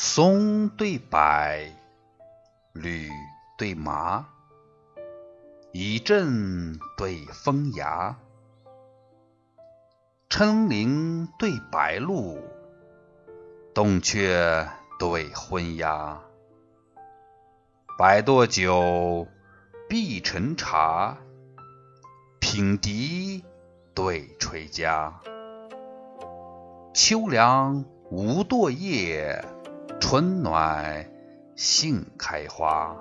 松对柏，吕对麻，仪阵对风牙，称麟对白鹭，洞雀对昏鸦。百垛酒，碧沉茶，品笛对吹笳。秋凉无堕叶，春暖杏开花。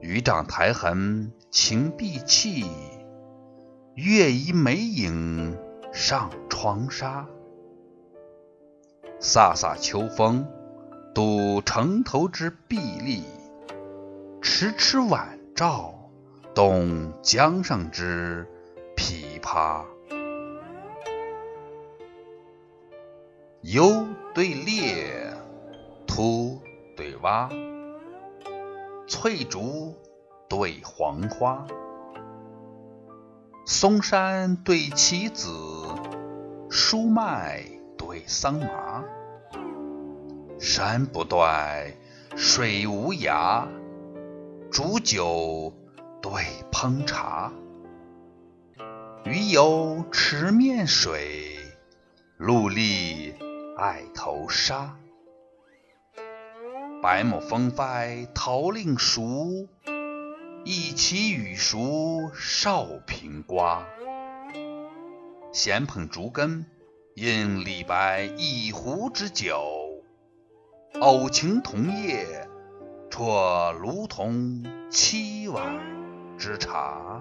渔丈苔痕晴碧气，月移梅影上窗纱。飒飒秋风。睹城头之壁立，迟迟晚照，动江上之琵琶。幽对烈，突对洼，翠竹对黄花，松山对棋子，疏麦对桑麻。山不断，水无涯，煮酒对烹茶。鱼游池面水，陆离爱头沙。百亩风帆桃令熟，一骑雨熟少平瓜。闲捧竹根，饮李白一壶之酒。偶情同夜，啜卢仝七碗之茶。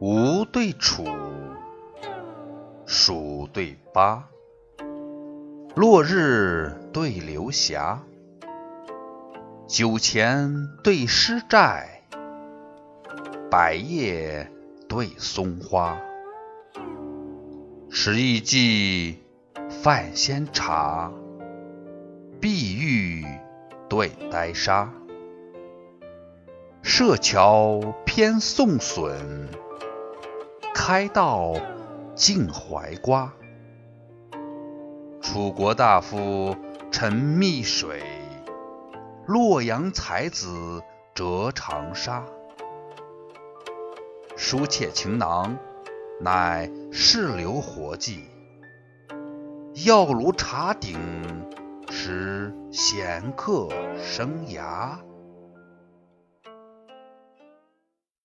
吴对楚，蜀对巴，落日对流霞，酒钱对诗债，百叶对松花。时易记。范仙茶，碧玉对呆沙，设桥偏送笋，开道尽怀瓜。楚国大夫陈密水，洛阳才子折长沙。书妾情囊，乃世流活计。药炉茶鼎，使闲客生涯。